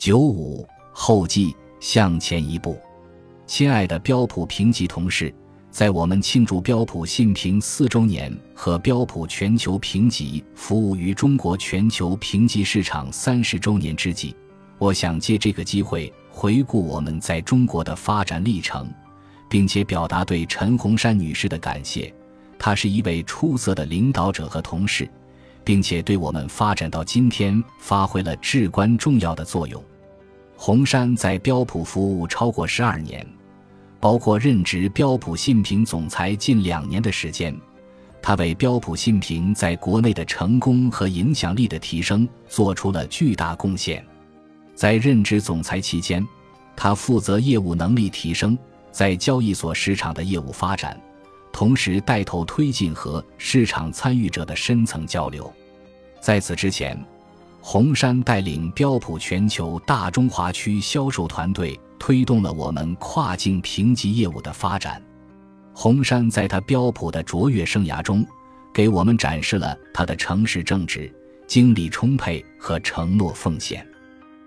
九五后记向前一步，亲爱的标普评级同事，在我们庆祝标普信评四周年和标普全球评级服务于中国全球评级市场三十周年之际，我想借这个机会回顾我们在中国的发展历程，并且表达对陈红山女士的感谢。她是一位出色的领导者和同事，并且对我们发展到今天发挥了至关重要的作用。洪山在标普服务超过十二年，包括任职标普信评总裁近两年的时间。他为标普信评在国内的成功和影响力的提升做出了巨大贡献。在任职总裁期间，他负责业务能力提升，在交易所市场的业务发展，同时带头推进和市场参与者的深层交流。在此之前。红山带领标普全球大中华区销售团队，推动了我们跨境评级业务的发展。红山在他标普的卓越生涯中，给我们展示了他的诚实正直、精力充沛和承诺奉献。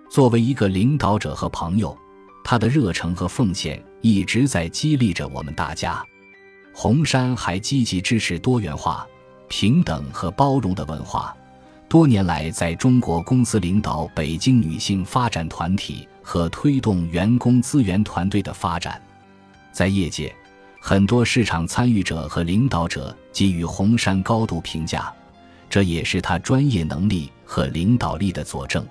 作为一个领导者和朋友，他的热诚和奉献一直在激励着我们大家。红山还积极支持多元化、平等和包容的文化。多年来，在中国公司领导北京女性发展团体和推动员工资源团队的发展。在业界，很多市场参与者和领导者给予红山高度评价，这也是他专业能力和领导力的佐证。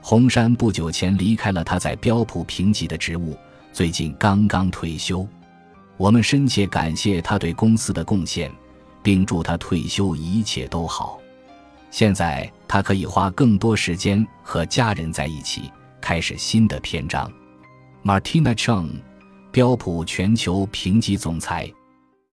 红山不久前离开了他在标普评级的职务，最近刚刚退休。我们深切感谢他对公司的贡献，并祝他退休一切都好。现在他可以花更多时间和家人在一起，开始新的篇章。Martina Chung，标普全球评级总裁。